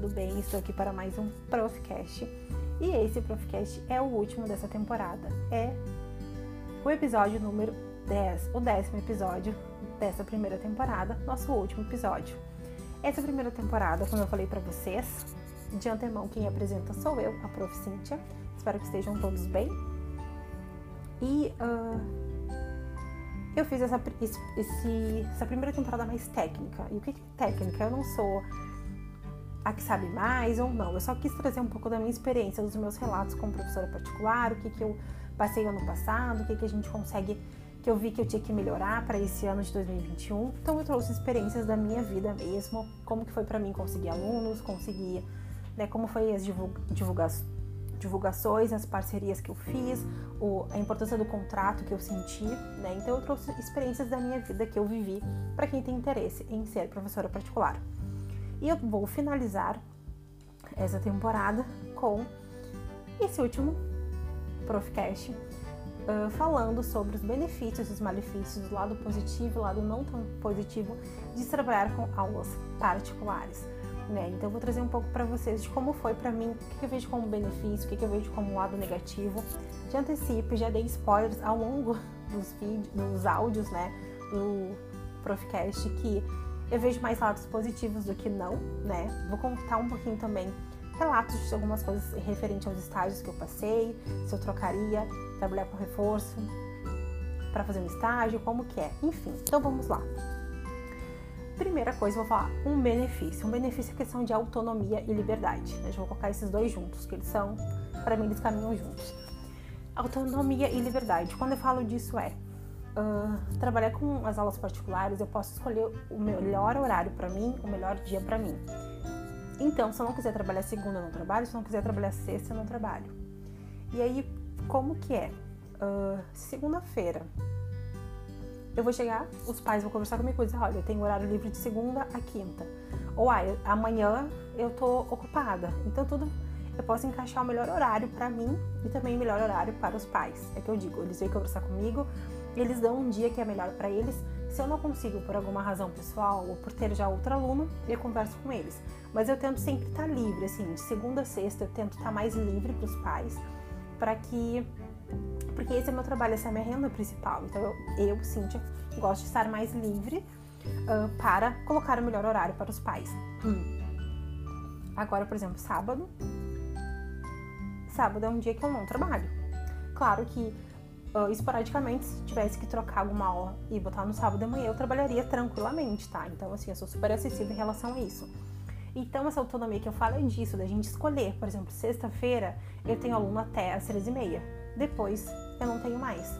tudo bem? Estou aqui para mais um Profcast. E esse Profcast é o último dessa temporada. É o episódio número 10, o décimo episódio dessa primeira temporada, nosso último episódio. Essa primeira temporada, como eu falei para vocês, de antemão quem apresenta sou eu, a Prof. Cíntia. Espero que estejam todos bem. E uh, eu fiz essa, esse, essa primeira temporada mais técnica. E o que é técnica? Eu não sou a que sabe mais ou não. Eu só quis trazer um pouco da minha experiência, dos meus relatos como professora particular, o que, que eu passei ano passado, o que, que a gente consegue, que eu vi que eu tinha que melhorar para esse ano de 2021. Então eu trouxe experiências da minha vida mesmo, como que foi para mim conseguir alunos, conseguir, né, como foi as divulgações divulgações, as parcerias que eu fiz, o, a importância do contrato que eu senti, né? Então eu trouxe experiências da minha vida que eu vivi para quem tem interesse em ser professora particular. E eu vou finalizar essa temporada com esse último Profcast uh, falando sobre os benefícios e os malefícios, o lado positivo, o lado não tão positivo de trabalhar com aulas particulares. Né? Então eu vou trazer um pouco para vocês de como foi para mim, o que eu vejo como benefício, o que eu vejo como lado negativo. Já antecipo, já dei spoilers ao longo dos vídeos, dos áudios, né, do Profcast que eu vejo mais lados positivos do que não, né? Vou contar um pouquinho também relatos de algumas coisas referente aos estágios que eu passei, se eu trocaria, trabalhar com reforço para fazer um estágio, como que é, enfim. Então vamos lá. Primeira coisa, vou falar um benefício. Um benefício é questão de autonomia e liberdade. Né? Eu vou colocar esses dois juntos, que eles são, para mim, eles caminham juntos. Autonomia e liberdade. Quando eu falo disso é uh, trabalhar com as aulas particulares, eu posso escolher o melhor horário para mim, o melhor dia para mim. Então, se eu não quiser trabalhar segunda, eu não trabalho. Se eu não quiser trabalhar sexta, eu não trabalho. E aí, como que é? Uh, Segunda-feira, eu vou chegar, os pais vão conversar comigo e dizer, olha, eu tenho horário livre de segunda a quinta. Ou ah, amanhã eu tô ocupada. Então tudo eu posso encaixar o melhor horário para mim e também o melhor horário para os pais. É que eu digo, eles vêm conversar comigo, eles dão um dia que é melhor para eles. Se eu não consigo por alguma razão pessoal ou por ter já outro aluno, eu converso com eles. Mas eu tento sempre estar livre, assim, de segunda a sexta eu tento estar mais livre para os pais, para que porque esse é meu trabalho, essa é a minha renda principal. Então eu, eu Cíntia, gosto de estar mais livre uh, para colocar o melhor horário para os pais. Hum. Agora, por exemplo, sábado. Sábado é um dia que eu não trabalho. Claro que uh, esporadicamente, se tivesse que trocar alguma aula e botar no sábado de manhã, eu trabalharia tranquilamente, tá? Então, assim, eu sou super acessível em relação a isso. Então, essa autonomia que eu falo é disso, da gente escolher. Por exemplo, sexta-feira eu tenho aluno até às três e meia. Depois eu não tenho mais.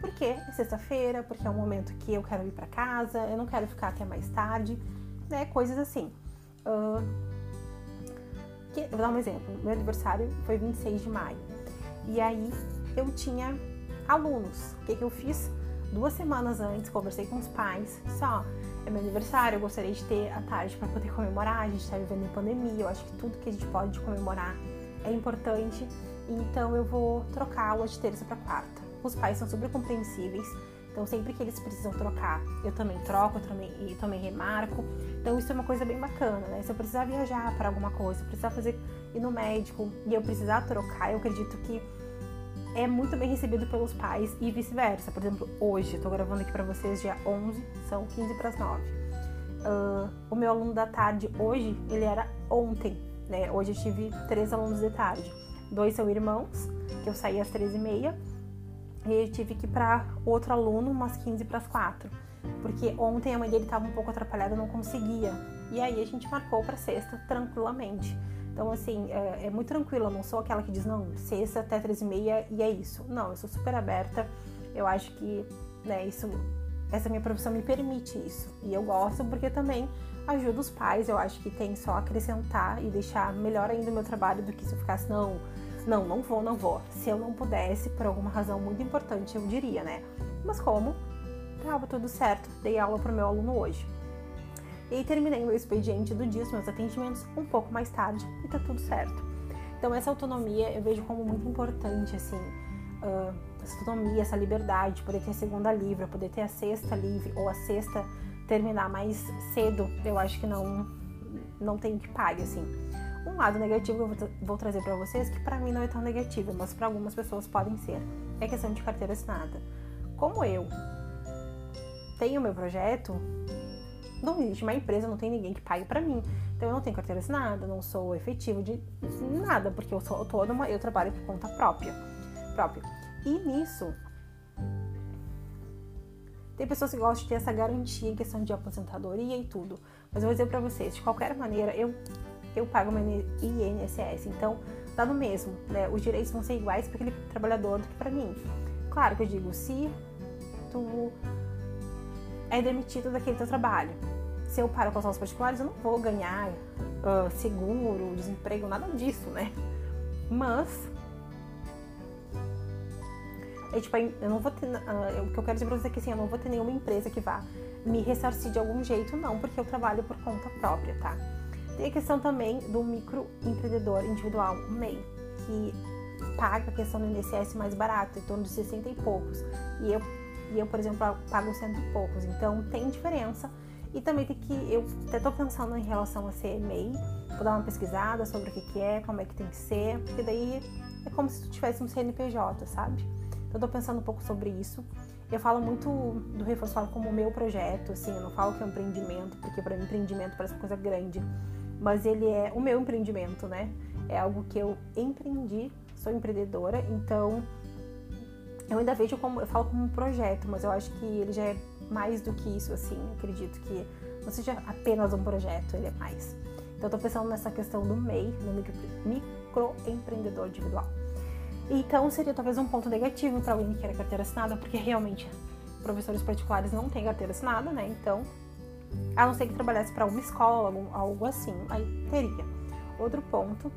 Por quê? É sexta-feira, porque é um momento que eu quero ir para casa, eu não quero ficar até mais tarde, né? Coisas assim. Uh, que, vou dar um exemplo. Meu aniversário foi 26 de maio. E aí eu tinha alunos. O que, que eu fiz? Duas semanas antes, conversei com os pais. Só, é meu aniversário, eu gostaria de ter a tarde para poder comemorar. A gente está vivendo em pandemia, eu acho que tudo que a gente pode comemorar é importante. Então eu vou trocar aula de terça para quarta. Os pais são super compreensíveis, então sempre que eles precisam trocar, eu também troco, eu também, e também remarco. Então isso é uma coisa bem bacana, né? Se eu precisar viajar para alguma coisa, precisar fazer ir no médico e eu precisar trocar, eu acredito que é muito bem recebido pelos pais e vice-versa. Por exemplo, hoje, eu tô gravando aqui para vocês dia 11, são 15 para as 9. Uh, o meu aluno da tarde hoje, ele era ontem, né? Hoje eu tive três alunos de tarde. Dois são irmãos, que eu saí às 13h30, e eu tive que ir para outro aluno umas 15 para as 4, porque ontem a mãe dele estava um pouco atrapalhada, não conseguia. E aí a gente marcou para sexta tranquilamente. Então, assim, é, é, muito tranquilo. Eu não sou aquela que diz, não, sexta até três e meia e é isso. Não, eu sou super aberta. Eu acho que, né, isso, essa minha profissão me permite isso. E eu gosto porque também ajuda os pais. Eu acho que tem só acrescentar e deixar melhor ainda o meu trabalho do que se eu ficasse, não, não, não vou, não vou. Se eu não pudesse, por alguma razão muito importante, eu diria, né? Mas como? Tava tudo certo, dei aula pro meu aluno hoje. E aí terminei meu expediente do dia, os meus atendimentos, um pouco mais tarde e tá tudo certo. Então essa autonomia eu vejo como muito importante, assim, uh, essa autonomia, essa liberdade, poder ter a segunda livre, poder ter a sexta livre ou a sexta terminar mais cedo, eu acho que não não tem que pague, assim. Um lado negativo que eu vou trazer para vocês, que para mim não é tão negativo, mas para algumas pessoas podem ser, é questão de carteira assinada. Como eu tenho meu projeto, não existe uma empresa, não tem ninguém que pague para mim. Então eu não tenho carteira assinada, não sou efetivo de nada, porque eu sou autônoma, eu trabalho por conta própria. própria. E nisso, tem pessoas que gostam de ter essa garantia em questão de aposentadoria e tudo. Mas eu vou dizer para vocês, de qualquer maneira, eu, eu pago meu INSS. Então, dá no mesmo, né? Os direitos vão ser iguais para aquele trabalhador do que para mim. Claro que eu digo, se tu é demitido daquele teu trabalho, se eu paro com as aulas particulares, eu não vou ganhar uh, seguro, desemprego, nada disso, né? Mas é, tipo, eu não vou ter. Uh, o que eu quero dizer pra você é que assim, eu não vou ter nenhuma empresa que vá me ressarcir de algum jeito, não, porque eu trabalho por conta própria, tá? Tem a questão também do microempreendedor individual, o MEI, que paga a questão do INSS mais barato, em torno de 60 e poucos. E eu, e eu por exemplo, pago cento e poucos. Então tem diferença. E também tem que. Eu até tô pensando em relação a ser MEI, vou dar uma pesquisada sobre o que, que é, como é que tem que ser, porque daí é como se tu tivesse um CNPJ, sabe? Então, eu tô pensando um pouco sobre isso. Eu falo muito do reforço como meu projeto, assim, eu não falo que é um empreendimento, porque para mim empreendimento parece uma coisa grande, mas ele é o meu empreendimento, né? É algo que eu empreendi, sou empreendedora, então eu ainda vejo como, eu falo como um projeto, mas eu acho que ele já é mais do que isso, assim, eu acredito que não seja apenas um projeto, ele é mais. Então eu tô pensando nessa questão do MEI, no microempreendedor individual. Então seria talvez um ponto negativo para alguém que quer carteira assinada, porque realmente professores particulares não têm carteira assinada, né? Então, a não ser que trabalhasse para uma escola, algo assim, aí teria. Outro ponto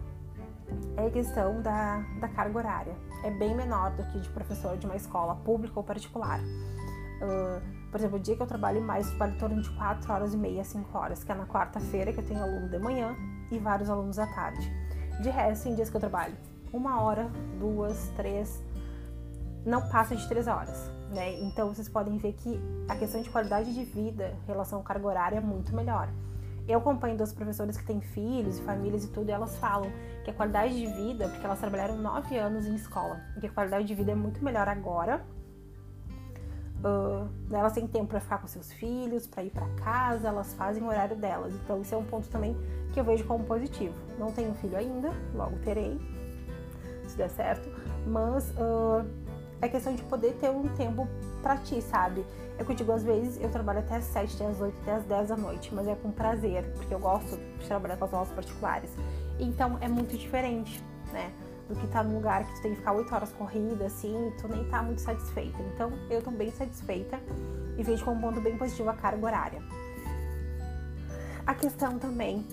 é a questão da, da carga horária. É bem menor do que de professor de uma escola pública ou particular. Uh, por exemplo, o dia que eu trabalho mais, eu trabalho em torno de 4 horas e meia, 5 horas, que é na quarta-feira, que eu tenho aluno de manhã e vários alunos à tarde. De resto, em dias que eu trabalho uma hora, duas, três, não passa de três horas, né? Então vocês podem ver que a questão de qualidade de vida em relação ao cargo horário é muito melhor. Eu acompanho duas professoras que têm filhos e famílias e tudo, e elas falam que a qualidade de vida, porque elas trabalharam nove anos em escola, e que a qualidade de vida é muito melhor agora. Uh, elas têm tempo para ficar com seus filhos, para ir para casa, elas fazem o horário delas. Então, isso é um ponto também que eu vejo como positivo. Não tenho filho ainda, logo terei, se der certo, mas uh, é questão de poder ter um tempo pra ti, sabe? É que eu digo, às vezes eu trabalho até as 7, até as 8, até as 10 da noite, mas é com prazer, porque eu gosto de trabalhar com as aulas particulares. Então é muito diferente, né? Do que tá num lugar que tu tem que ficar 8 horas corrida, assim, e tu nem tá muito satisfeita. Então eu tô bem satisfeita e vejo como um ponto bem positivo a carga horária. A questão também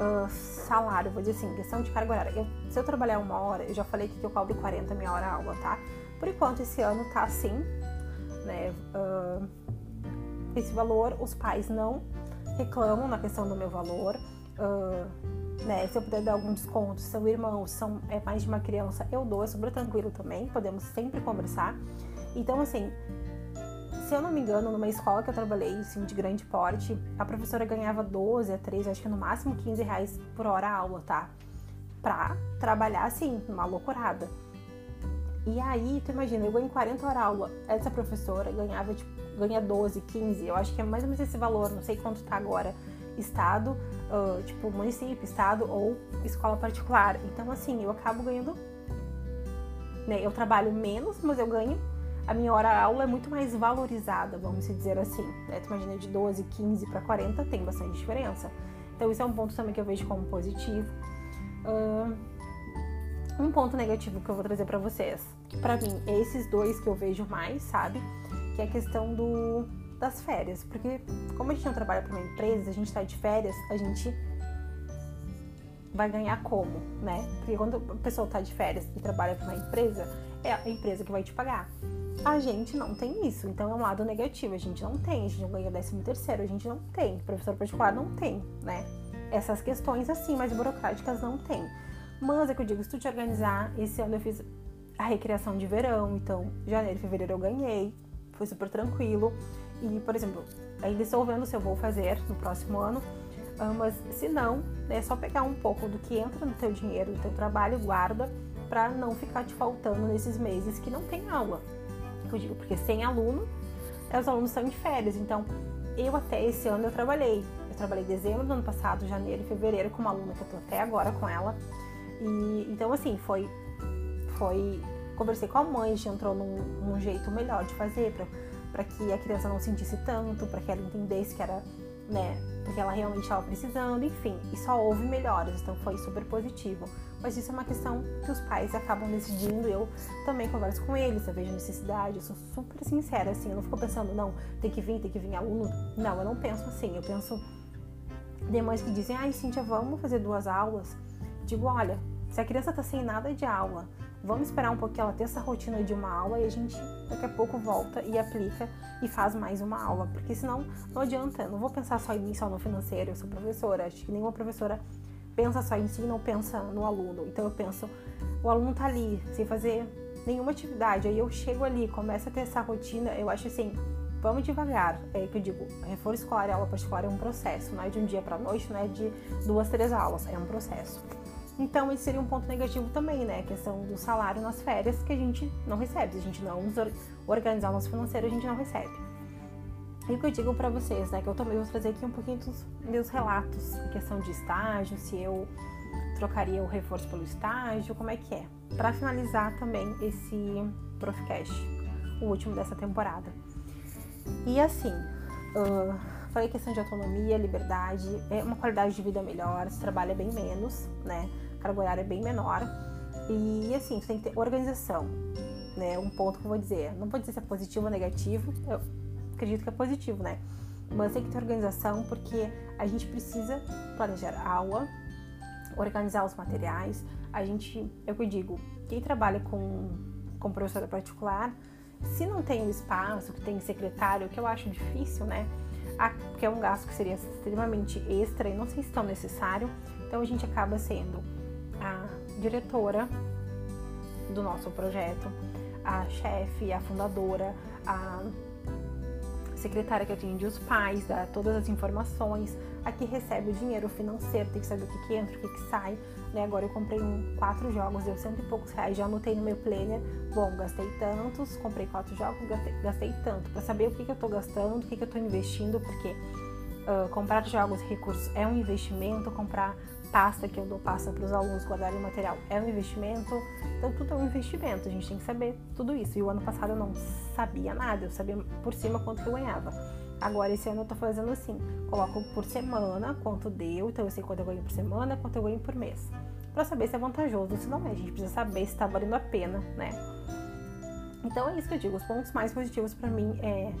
uh, salário, vou dizer assim, questão de carga horária. Eu, se eu trabalhar uma hora, eu já falei que eu cobro 40 minha hora aula, tá? Por enquanto, esse ano tá assim, né? Uh, esse valor, os pais não reclamam na questão do meu valor. Uh, né, se eu puder dar algum desconto, são irmãos, são é mais de uma criança, eu dou, é super tranquilo também, podemos sempre conversar. Então, assim, se eu não me engano, numa escola que eu trabalhei, assim, de grande porte, a professora ganhava 12 a 13, acho que no máximo 15 reais por hora a aula, tá? Pra trabalhar, assim, uma loucurada. E aí, tu imagina, eu ganho 40 horas aula, essa professora ganhava, tipo, ganha 12, 15, eu acho que é mais ou menos esse valor, não sei quanto tá agora, estado, uh, tipo, município, estado ou escola particular. Então, assim, eu acabo ganhando, né, eu trabalho menos, mas eu ganho a minha hora aula é muito mais valorizada, vamos dizer assim. Né? Tu imagina de 12, 15 para 40 tem bastante diferença. Então isso é um ponto também que eu vejo como positivo. Uh, um ponto negativo que eu vou trazer para vocês, que para mim é esses dois que eu vejo mais, sabe? Que é a questão do, das férias, porque como a gente não trabalha para uma empresa, a gente está de férias, a gente vai ganhar como, né? Porque quando a pessoa está de férias e trabalha para uma empresa, é a empresa que vai te pagar. A gente não tem isso, então é um lado negativo. A gente não tem, a gente não ganha décimo terceiro, a gente não tem. Professor particular não tem, né? Essas questões assim, mais burocráticas não tem. Mas é que eu digo, se tu te organizar, esse ano eu fiz a recreação de verão, então janeiro e fevereiro eu ganhei, foi super tranquilo. E, por exemplo, ainda estou vendo se eu vou fazer no próximo ano Uh, mas se não, é só pegar um pouco do que entra no teu dinheiro, no teu trabalho, guarda para não ficar te faltando nesses meses que não tem aula. Eu digo porque sem aluno, os alunos estão de férias, então eu até esse ano eu trabalhei. Eu trabalhei dezembro do ano passado, janeiro e fevereiro com uma aluna que eu tô até agora com ela. E então assim, foi foi conversei com a mãe, gente entrou num, num jeito melhor de fazer para que a criança não sentisse tanto, para que ela entendesse que era, né, porque ela realmente estava precisando, enfim, e só houve melhoras, então foi super positivo. Mas isso é uma questão que os pais acabam decidindo. Eu também converso com eles, eu vejo necessidade, eu sou super sincera, assim, eu não fico pensando, não, tem que vir, tem que vir aluno. Não, eu não penso assim, eu penso de mães que dizem, ai, Cíntia, vamos fazer duas aulas. Digo, olha, se a criança tá sem nada de aula, vamos esperar um pouquinho ela ter essa rotina de uma aula e a gente daqui a pouco volta e aplica e faz mais uma aula, porque senão não adianta, não vou pensar só em mim, só no financeiro, eu sou professora, acho que nenhuma professora pensa só em si, não pensa no aluno. Então eu penso, o aluno tá ali, sem fazer nenhuma atividade, aí eu chego ali, começo a ter essa rotina, eu acho assim, vamos devagar. É que eu digo, reforço escolar e aula particular é um processo, não é de um dia para noite, não é de duas, três aulas, é um processo. Então, esse seria um ponto negativo também, né? A questão do salário nas férias que a gente não recebe. Se a gente não organizar o nosso financeiro, a gente não recebe. E o que eu digo para vocês, né, que eu também vou trazer aqui um pouquinho dos meus relatos em questão de estágio, se eu trocaria o reforço pelo estágio, como é que é. Para finalizar também esse Profcast, o último dessa temporada. E assim, uh, falei questão de autonomia, liberdade, é uma qualidade de vida melhor, se trabalha bem menos, né, a carga horária é bem menor. E assim, você tem que ter organização, né, um ponto que eu vou dizer, não vou dizer se é positivo ou negativo, eu, acredito que é positivo, né? Mas tem que ter organização porque a gente precisa planejar a aula, organizar os materiais. A gente, é o que eu digo, quem trabalha com, com professora particular, se não tem o espaço, que tem secretário, que eu acho difícil, né? Que é um gasto que seria extremamente extra e não sei se tão necessário. Então a gente acaba sendo a diretora do nosso projeto, a chefe, a fundadora, a secretária que atende os pais, dá todas as informações, a que recebe o dinheiro financeiro, tem que saber o que, que entra, o que, que sai. Né? Agora eu comprei um, quatro jogos, deu cento e poucos reais, já anotei no meu planner. Bom, gastei tantos, comprei quatro jogos, gastei, gastei tanto, para saber o que, que eu tô gastando, o que, que eu tô investindo, porque uh, comprar jogos e recursos é um investimento, comprar pasta que eu dou pasta para os alunos guardarem o material é um investimento, então tudo é um investimento, a gente tem que saber tudo isso. E o ano passado eu não sabia nada, eu sabia por cima quanto que eu ganhava. Agora esse ano eu tô fazendo assim, coloco por semana quanto deu, então eu sei quanto eu ganho por semana, quanto eu ganho por mês. Para saber se é vantajoso, se não é, a gente precisa saber se tá valendo a pena, né? Então é isso que eu digo, os pontos mais positivos para mim é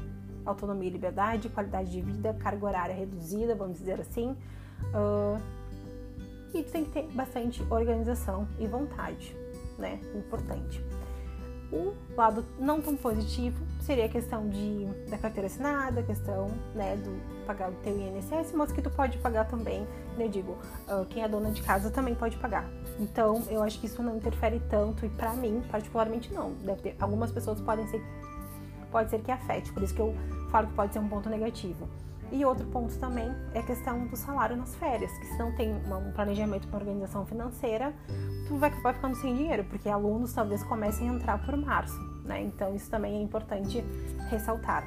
autonomia e liberdade, qualidade de vida, carga horária reduzida, vamos dizer assim. Uh, e tem que ter bastante organização e vontade, né? Importante. O lado não tão positivo seria a questão de, da carteira assinada, a questão né, do pagar o teu INSS, mas que tu pode pagar também, né, eu digo, uh, quem é dona de casa também pode pagar. Então, eu acho que isso não interfere tanto e para mim, particularmente não. Deve ter, algumas pessoas podem ser, pode ser que afete, por isso que eu falo que pode ser um ponto negativo. E outro ponto também é a questão do salário nas férias, que se não tem um planejamento, uma organização financeira, tu vai acabar ficando sem dinheiro, porque alunos talvez comecem a entrar por março, né? Então isso também é importante ressaltar.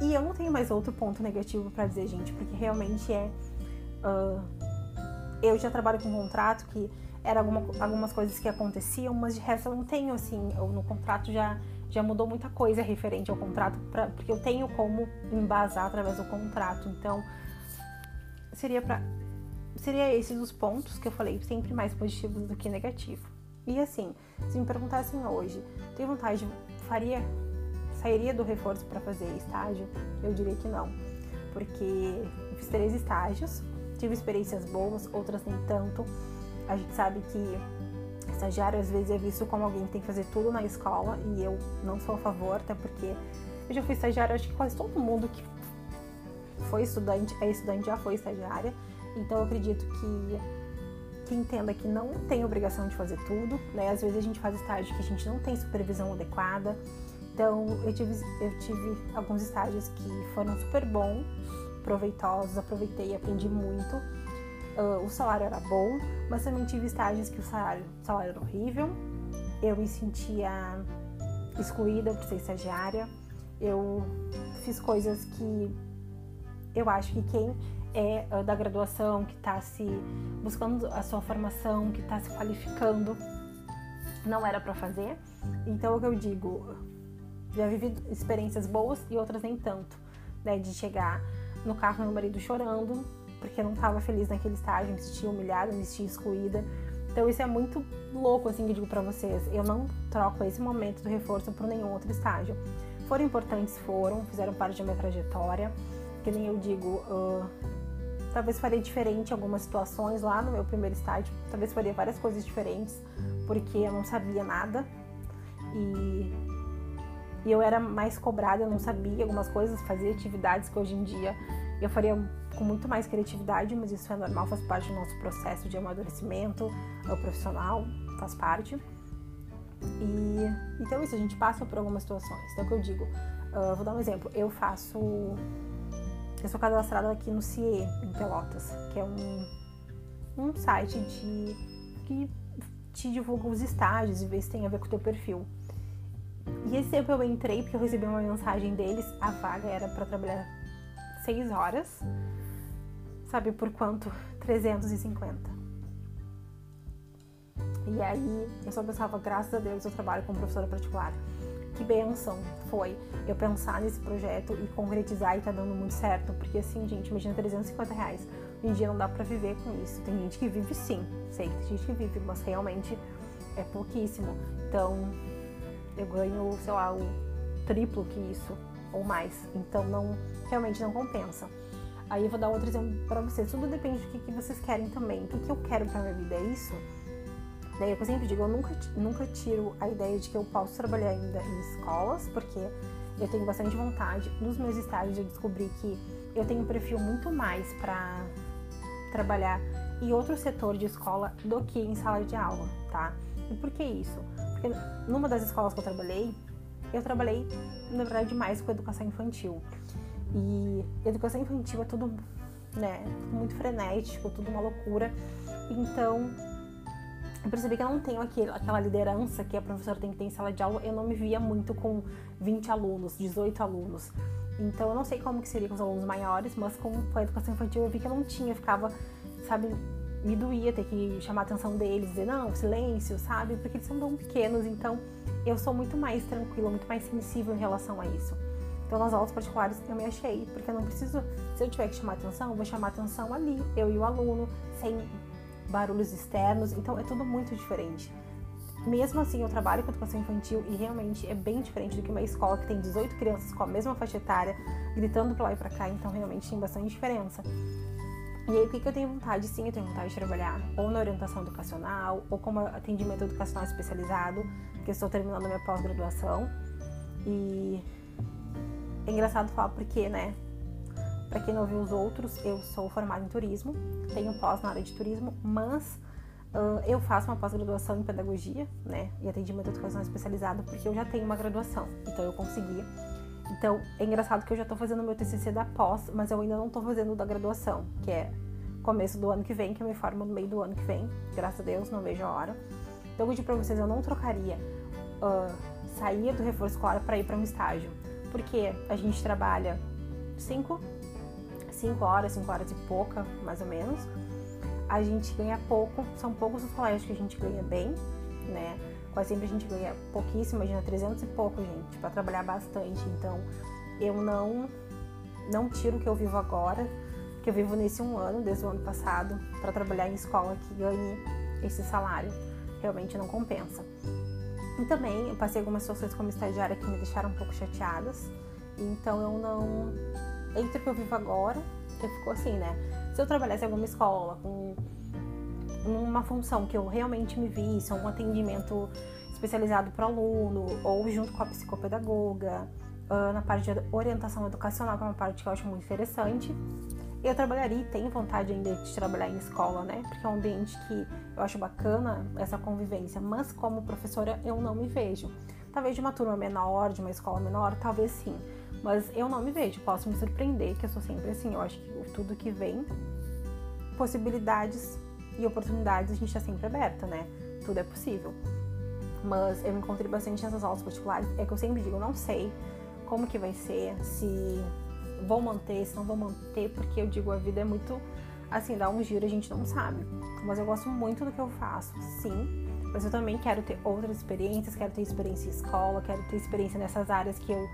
E eu não tenho mais outro ponto negativo para dizer, gente, porque realmente é. Uh, eu já trabalho com um contrato que era alguma, algumas coisas que aconteciam, mas de resto eu não tenho, assim, eu, no contrato já já mudou muita coisa referente ao contrato, pra, porque eu tenho como embasar através do contrato. Então, seria para seria esses os pontos que eu falei, sempre mais positivos do que negativo. E assim, se me perguntassem hoje, tem vontade, faria, sairia do reforço para fazer estágio? Eu diria que não, porque eu fiz três estágios, tive experiências boas, outras nem tanto. A gente sabe que estagiário às vezes é visto como alguém que tem que fazer tudo na escola e eu não sou a favor, até porque eu já fui estagiária, acho que quase todo mundo que foi estudante, é estudante já foi estagiária, então eu acredito que que entenda que não tem obrigação de fazer tudo, né? Às vezes a gente faz estágio que a gente não tem supervisão adequada. Então eu tive, eu tive alguns estágios que foram super bons, proveitosos, aproveitei, aprendi muito. Uh, o salário era bom, mas também tive estágios que o salário, o salário era horrível. Eu me sentia excluída por ser estagiária. Eu fiz coisas que eu acho que quem é uh, da graduação, que está se buscando a sua formação, que está se qualificando, não era para fazer. Então, o que eu digo, já vivi experiências boas e outras nem tanto, né? De chegar no carro meu marido chorando, porque eu não estava feliz naquele estágio, me sentia humilhada, me sentia excluída. Então isso é muito louco, assim, que eu digo pra vocês. Eu não troco esse momento do reforço por nenhum outro estágio. Foram importantes, foram, fizeram parte da minha trajetória. Que nem eu digo, uh, talvez faria diferente em algumas situações lá no meu primeiro estágio. Talvez faria várias coisas diferentes, porque eu não sabia nada. E e eu era mais cobrada, eu não sabia algumas coisas, fazia atividades que hoje em dia eu faria com muito mais criatividade, mas isso é normal, faz parte do nosso processo de amadurecimento o profissional, faz parte. E então isso, a gente passa por algumas situações. Então, o que eu digo, uh, vou dar um exemplo, eu faço. Eu sou cadastrada aqui no CIE, em Pelotas, que é um, um site de que te divulga os estágios e vê se tem a ver com o teu perfil. E esse tempo eu entrei porque eu recebi uma mensagem deles, a vaga era para trabalhar 6 horas. Sabe por quanto? 350. E aí eu só pensava, graças a Deus eu trabalho como professora particular. Que benção foi eu pensar nesse projeto e concretizar e tá dando muito certo. Porque assim, gente, imagina 350 reais. Hoje em dia não dá pra viver com isso. Tem gente que vive sim, sei que tem gente que vive, mas realmente é pouquíssimo. Então, eu ganho, sei lá, o triplo que isso ou mais. Então não realmente não compensa. Aí eu vou dar outro exemplo para vocês. Tudo depende do que, que vocês querem também. O que, que eu quero para minha vida é isso. Daí eu sempre digo, eu nunca, nunca tiro a ideia de que eu posso trabalhar ainda em escolas, porque eu tenho bastante vontade. Nos meus estágios eu descobri que eu tenho um perfil muito mais para trabalhar em outro setor de escola do que em sala de aula, tá? E por que isso? Porque numa das escolas que eu trabalhei, eu trabalhei, na verdade, mais com educação infantil. E educação infantil é tudo, né, muito frenético, tudo uma loucura. Então, eu percebi que eu não tenho aquele, aquela liderança que a professora tem que ter em sala de aula. Eu não me via muito com 20 alunos, 18 alunos. Então, eu não sei como que seria com os alunos maiores, mas com a educação infantil eu vi que eu não tinha, eu ficava, sabe, me doía ter que chamar a atenção deles, dizer não, silêncio, sabe? Porque eles são tão pequenos, então eu sou muito mais tranquila, muito mais sensível em relação a isso. Então nas aulas particulares eu me achei, porque eu não preciso, se eu tiver que chamar atenção, eu vou chamar atenção ali, eu e o aluno, sem barulhos externos, então é tudo muito diferente. Mesmo assim, eu trabalho com educação infantil e realmente é bem diferente do que uma escola que tem 18 crianças com a mesma faixa etária, gritando pra lá e pra cá, então realmente tem bastante diferença. E aí, o que, eu tenho vontade? Sim, eu tenho vontade de trabalhar ou na orientação educacional, ou como atendimento educacional especializado, que eu estou terminando minha pós-graduação. E é engraçado falar porque, né? Para quem não viu os outros, eu sou formada em turismo, tenho pós na área de turismo, mas uh, eu faço uma pós-graduação em pedagogia, né? E atendimento educacional especializado, porque eu já tenho uma graduação, então eu consegui então, é engraçado que eu já tô fazendo meu TCC da pós, mas eu ainda não tô fazendo da graduação, que é começo do ano que vem, que eu me formo no meio do ano que vem. Graças a Deus, não vejo a hora. Então, eu digo pra vocês, eu não trocaria uh, sair do reforço escolar para ir para um estágio. Porque a gente trabalha 5 cinco horas, 5 horas e pouca, mais ou menos. A gente ganha pouco, são poucos os colégios que a gente ganha bem, né? Quase sempre a gente ganha pouquíssimo, imagina 300 e pouco, gente, para trabalhar bastante. Então, eu não não tiro o que eu vivo agora, que eu vivo nesse um ano, desde o ano passado, para trabalhar em escola que ganhe esse salário. Realmente não compensa. E também eu passei algumas situações como estagiária que me deixaram um pouco chateadas. Então eu não. Entre o que eu vivo agora, que ficou assim, né? Se eu trabalhasse em alguma escola com uma função que eu realmente me visse, um atendimento especializado para aluno, ou junto com a psicopedagoga, uh, na parte de orientação educacional, que é uma parte que eu acho muito interessante. Eu trabalharia e tenho vontade ainda de trabalhar em escola, né? Porque é um ambiente que eu acho bacana essa convivência, mas como professora eu não me vejo. Talvez de uma turma menor, de uma escola menor, talvez sim. Mas eu não me vejo, posso me surpreender, que eu sou sempre assim. Eu acho que tudo que vem, possibilidades e oportunidades, a gente está sempre aberta, né? Tudo é possível. Mas eu encontrei bastante nessas aulas particulares. É que eu sempre digo, não sei como que vai ser, se vou manter, se não vou manter, porque eu digo, a vida é muito assim, dá um giro, a gente não sabe. Mas eu gosto muito do que eu faço, sim. Mas eu também quero ter outras experiências, quero ter experiência em escola, quero ter experiência nessas áreas que eu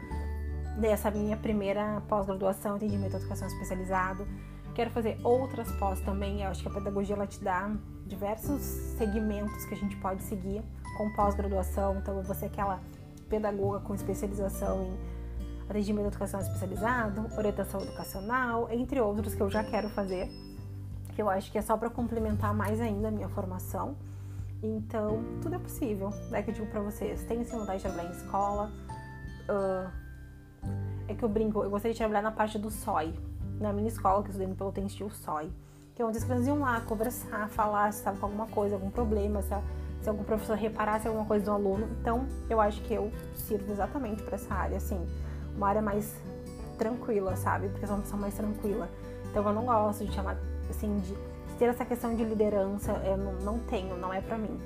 dessa minha primeira pós-graduação, atendimento à educação especializado. Quero fazer outras pós também. Eu acho que a pedagogia ela te dá diversos segmentos que a gente pode seguir com pós-graduação. Então, você é aquela pedagoga com especialização em atendimento à educação especializado, orientação educacional, entre outros que eu já quero fazer que eu acho que é só para complementar mais ainda a minha formação. Então, tudo é possível. É que eu digo pra vocês, tem sim vontade de trabalhar em escola. Uh, é que eu brinco, eu gostaria de trabalhar na parte do SOI. Na minha escola, que eu estudei no Pelotense, SOI. Que é onde as crianças iam lá conversar, falar se estava com alguma coisa, algum problema, se, se algum professor reparasse alguma coisa do aluno. Então, eu acho que eu sirvo exatamente para essa área, assim. Uma área mais tranquila, sabe? Porque eu sou uma pessoa mais tranquila. Então, eu não gosto de chamar assim, de ter essa questão de liderança, eu não, não tenho, não é para mim.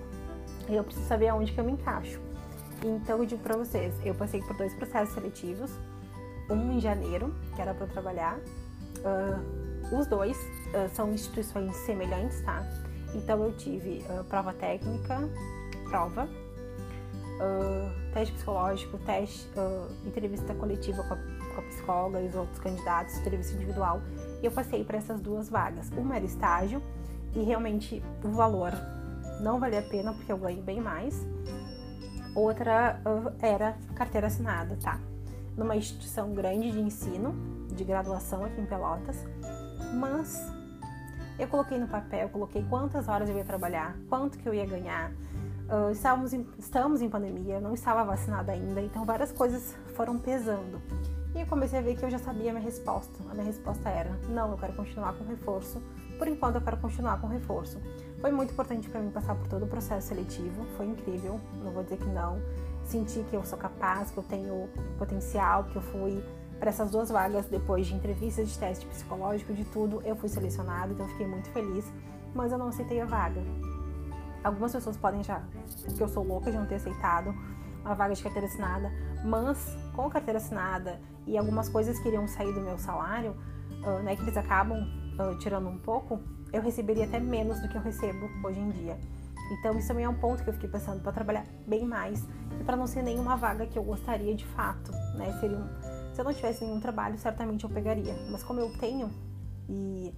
Eu preciso saber aonde que eu me encaixo. Então eu digo para vocês, eu passei por dois processos seletivos, um em janeiro, que era para trabalhar. Uh, os dois uh, são instituições semelhantes, tá? Então eu tive uh, prova técnica, prova, teste psicológico, teste, entrevista coletiva com a, com a psicóloga e os outros candidatos, entrevista individual eu passei para essas duas vagas. Uma era estágio e realmente o valor não valia a pena porque eu ganhei bem mais. Outra era carteira assinada, tá? Numa instituição grande de ensino, de graduação aqui em Pelotas, mas eu coloquei no papel, coloquei quantas horas eu ia trabalhar, quanto que eu ia ganhar. Uh, estávamos em, estamos em pandemia, eu não estava vacinada ainda, então várias coisas foram pesando. E eu comecei a ver que eu já sabia a minha resposta. A minha resposta era: não, eu quero continuar com reforço. Por enquanto, eu quero continuar com reforço. Foi muito importante para mim passar por todo o processo seletivo. Foi incrível, não vou dizer que não. Senti que eu sou capaz, que eu tenho potencial, que eu fui para essas duas vagas depois de entrevistas, de teste psicológico, de tudo. Eu fui selecionada, então fiquei muito feliz. Mas eu não aceitei a vaga. Algumas pessoas podem já, porque eu sou louca de não ter aceitado uma vaga de carteira assinada, mas com carteira assinada e algumas coisas que iriam sair do meu salário, uh, né, que eles acabam uh, tirando um pouco, eu receberia até menos do que eu recebo hoje em dia. Então isso também é um ponto que eu fiquei pensando para trabalhar bem mais e para não ser nenhuma vaga que eu gostaria de fato, né? Seria um, se eu não tivesse nenhum trabalho, certamente eu pegaria. Mas como eu tenho e,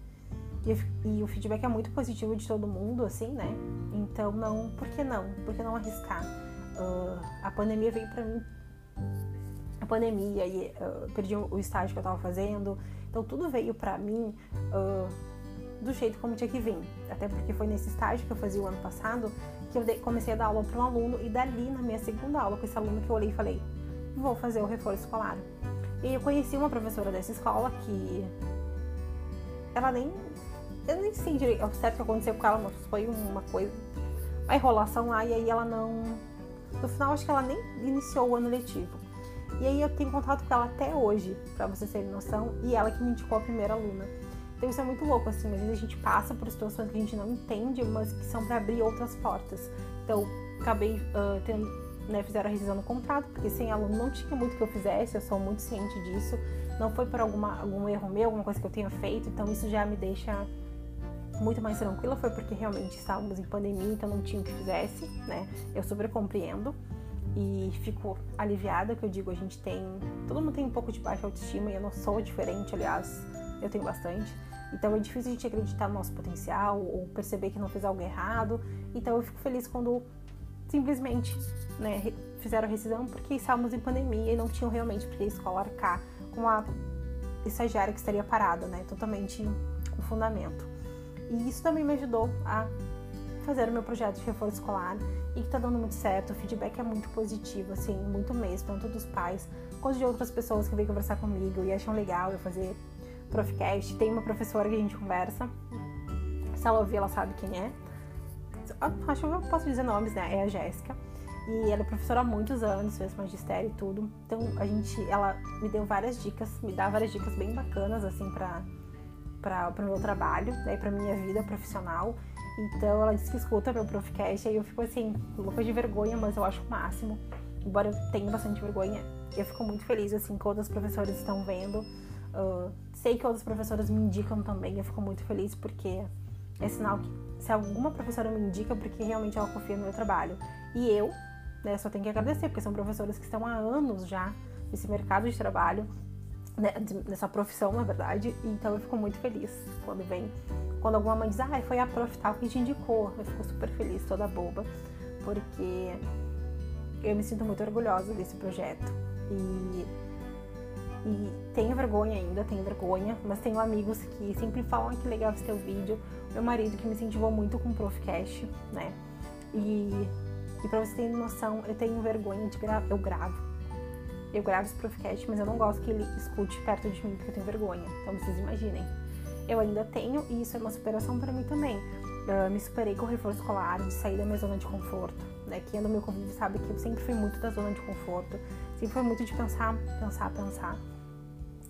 e, o feedback é muito positivo de todo mundo, assim, né? Então não, por que não? Por que não arriscar? Uh, a pandemia veio para mim a pandemia e uh, perdi o estágio que eu estava fazendo. Então tudo veio para mim uh, do jeito como tinha que vir. Até porque foi nesse estágio que eu fazia o ano passado que eu comecei a dar aula para um aluno e dali na minha segunda aula com esse aluno que eu olhei e falei, vou fazer o reforço escolar. E eu conheci uma professora dessa escola que ela nem eu nem sei direito o certo que aconteceu com ela, mas foi uma coisa uma enrolação lá e aí ela não no final acho que ela nem iniciou o ano letivo. E aí eu tenho contato com ela até hoje, para vocês terem noção, e ela que me indicou a primeira aluna. Então isso é muito louco, assim, às vezes a gente passa por situações que a gente não entende, mas que são para abrir outras portas. Então, acabei uh, tendo, né, fizeram a rescisão no contrato, porque sem aluno não tinha muito que eu fizesse, eu sou muito ciente disso. Não foi por alguma, algum erro meu, alguma coisa que eu tenha feito, então isso já me deixa muito mais tranquila. Foi porque realmente estávamos em pandemia, então não tinha o que fizesse, né? Eu super compreendo e fico aliviada que eu digo a gente tem todo mundo tem um pouco de baixa autoestima e eu não sou diferente aliás eu tenho bastante então é difícil a gente acreditar no nosso potencial ou perceber que não fez algo errado então eu fico feliz quando simplesmente né, fizeram a rescisão porque estávamos em pandemia e não tinham realmente porque a escola arcar com a estagiária que estaria parada né totalmente com fundamento e isso também me ajudou a fazer o meu projeto de reforço escolar e que tá dando muito certo. O feedback é muito positivo, assim, muito mesmo, tanto dos pais quanto de outras pessoas que vêm conversar comigo e acham legal eu fazer Profcast. Tem uma professora que a gente conversa. Se ela ouvir, ela sabe quem é. Acho que eu posso dizer nomes, né? É a Jéssica. E ela é professora há muitos anos, fez magistério e tudo. Então a gente, ela me deu várias dicas, me dá várias dicas bem bacanas assim para para o meu trabalho, né, para minha vida profissional. Então ela disse que escuta meu Profcast, aí eu fico assim, louca de vergonha, mas eu acho o máximo. Embora eu tenha bastante vergonha, eu fico muito feliz assim que outros professores estão vendo. Sei que outros professores me indicam também, eu fico muito feliz porque é sinal que se alguma professora me indica, porque realmente ela confia no meu trabalho. E eu, né, só tenho que agradecer, porque são professores que estão há anos já nesse mercado de trabalho, né, nessa profissão, na verdade. Então eu fico muito feliz quando vem, quando alguma mãe diz, ah, foi a prof tal que te indicou. Eu fico super feliz, toda boba, porque eu me sinto muito orgulhosa desse projeto. E, e tenho vergonha ainda, tenho vergonha, mas tenho amigos que sempre falam que legal esse teu vídeo. Meu marido que me incentivou muito com o Profcast, né? E, e pra vocês terem noção, eu tenho vergonha de gravar, eu gravo. Eu gravo esse Profcast, mas eu não gosto que ele escute perto de mim porque eu tenho vergonha. Então vocês imaginem. Eu ainda tenho, e isso é uma superação para mim também. Uh, me superei com o reforço escolar, de sair da minha zona de conforto. Né? Quem é do meu convívio sabe que eu sempre fui muito da zona de conforto, sempre foi muito de pensar, pensar, pensar.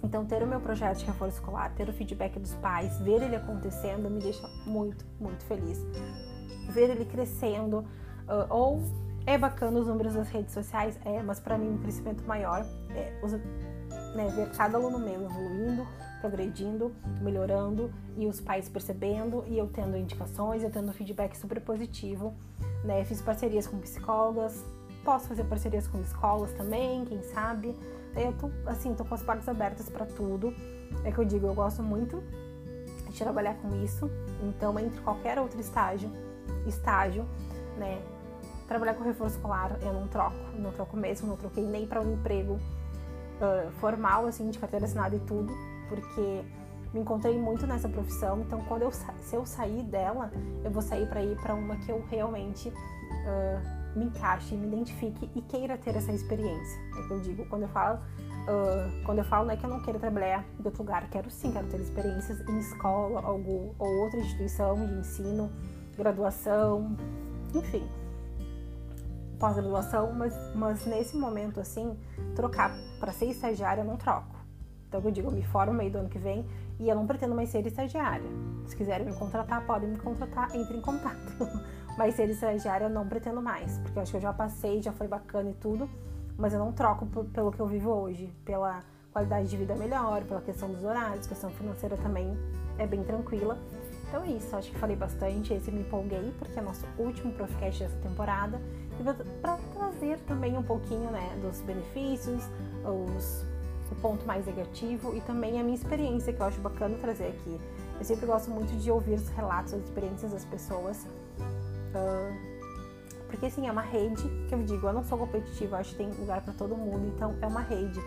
Então, ter o meu projeto de reforço escolar, ter o feedback dos pais, ver ele acontecendo, me deixa muito, muito feliz. Ver ele crescendo, uh, ou é bacana os números das redes sociais, é, mas para mim um crescimento maior é os, né, ver cada aluno meu evoluindo, progredindo, melhorando e os pais percebendo e eu tendo indicações, eu tendo feedback super positivo, né? Fiz parcerias com psicólogas, posso fazer parcerias com escolas também, quem sabe. Eu tô, assim, tô com as portas abertas para tudo. É que eu digo, eu gosto muito de trabalhar com isso. Então, entre qualquer outro estágio, estágio, né? Trabalhar com reforço escolar, eu não troco, não troco mesmo, não troquei nem para um emprego uh, formal, assim, de carteira assinada e tudo, porque me encontrei muito nessa profissão. Então, quando eu se eu sair dela, eu vou sair para ir para uma que eu realmente uh, me encaixe, me identifique e queira ter essa experiência. É que eu digo, quando eu falo, uh, quando eu falo, não é que eu não quero trabalhar em outro lugar, quero sim, quero ter experiências em escola algo, ou outra instituição de ensino, graduação, enfim, pós-graduação, mas, mas nesse momento assim, trocar para ser estagiária eu não troco. Então eu digo, eu me formo meio do ano que vem e eu não pretendo mais ser estagiária. Se quiserem me contratar, podem me contratar, entre em contato. Mas ser estagiária eu não pretendo mais, porque eu acho que eu já passei, já foi bacana e tudo, mas eu não troco pelo que eu vivo hoje, pela qualidade de vida melhor, pela questão dos horários, questão financeira também é bem tranquila. Então é isso, acho que falei bastante, esse me empolguei, porque é nosso último Profcast dessa temporada, e para trazer também um pouquinho né, dos benefícios, os, o ponto mais negativo e também a minha experiência, que eu acho bacana trazer aqui. Eu sempre gosto muito de ouvir os relatos, as experiências das pessoas, porque assim, é uma rede, que eu digo, eu não sou competitiva, acho que tem lugar para todo mundo, então é uma rede.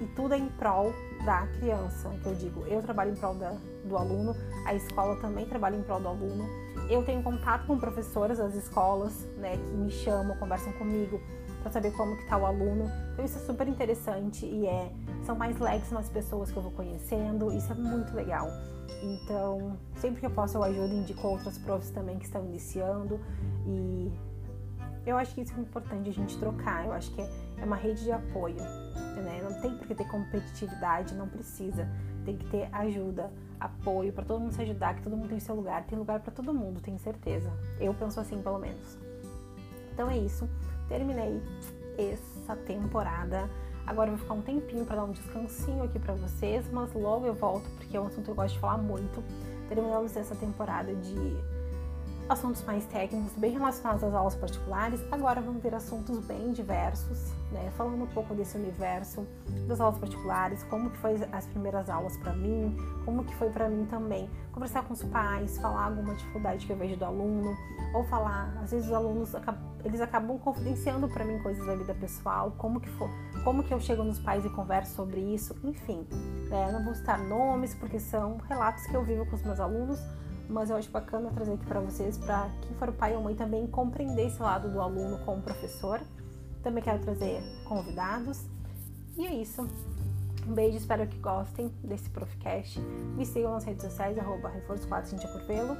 E tudo é em prol da criança, que eu digo, eu trabalho em prol da, do aluno, a escola também trabalha em prol do aluno. Eu tenho contato com professoras das escolas, né, que me chamam, conversam comigo para saber como que tá o aluno. Então isso é super interessante e é são mais leves as pessoas que eu vou conhecendo, isso é muito legal. Então, sempre que eu posso, eu ajudo e indico outras profs também que estão iniciando. E eu acho que isso é importante a gente trocar. Eu acho que é, é uma rede de apoio. Né? Não tem por que ter competitividade, não precisa. Tem que ter ajuda, apoio para todo mundo se ajudar, que todo mundo tem seu lugar. Tem lugar para todo mundo, tenho certeza. Eu penso assim, pelo menos. Então é isso. Terminei essa temporada. Agora eu vou ficar um tempinho para dar um descansinho aqui para vocês, mas logo eu volto porque é um assunto que eu gosto de falar muito. Terminamos essa temporada de assuntos mais técnicos, bem relacionados às aulas particulares. Agora vamos ver assuntos bem diversos, né? Falando um pouco desse universo das aulas particulares, como que foi as primeiras aulas para mim, como que foi para mim também conversar com os pais, falar alguma dificuldade que eu vejo do aluno, ou falar, às vezes os alunos eles acabam confidenciando para mim coisas da vida pessoal, como que for, como que eu chego nos pais e converso sobre isso, enfim. Né? Não vou citar nomes porque são relatos que eu vivo com os meus alunos mas eu acho bacana trazer aqui para vocês, para quem for pai ou mãe também compreender esse lado do aluno com o professor. Também quero trazer convidados. E é isso. Um beijo, espero que gostem desse Profcast. Me sigam nas redes sociais, arroba reforço 4 Cintia Curvelo.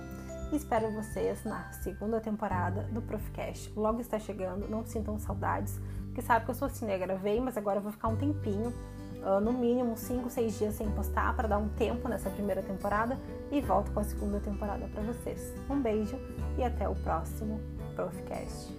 espero vocês na segunda temporada do Profcast. Logo está chegando, não sintam saudades, porque sabe que eu sou assim, né? Gravei, mas agora eu vou ficar um tempinho, uh, no mínimo 5, 6 dias sem postar, para dar um tempo nessa primeira temporada e volto com a segunda temporada para vocês. Um beijo e até o próximo Profcast.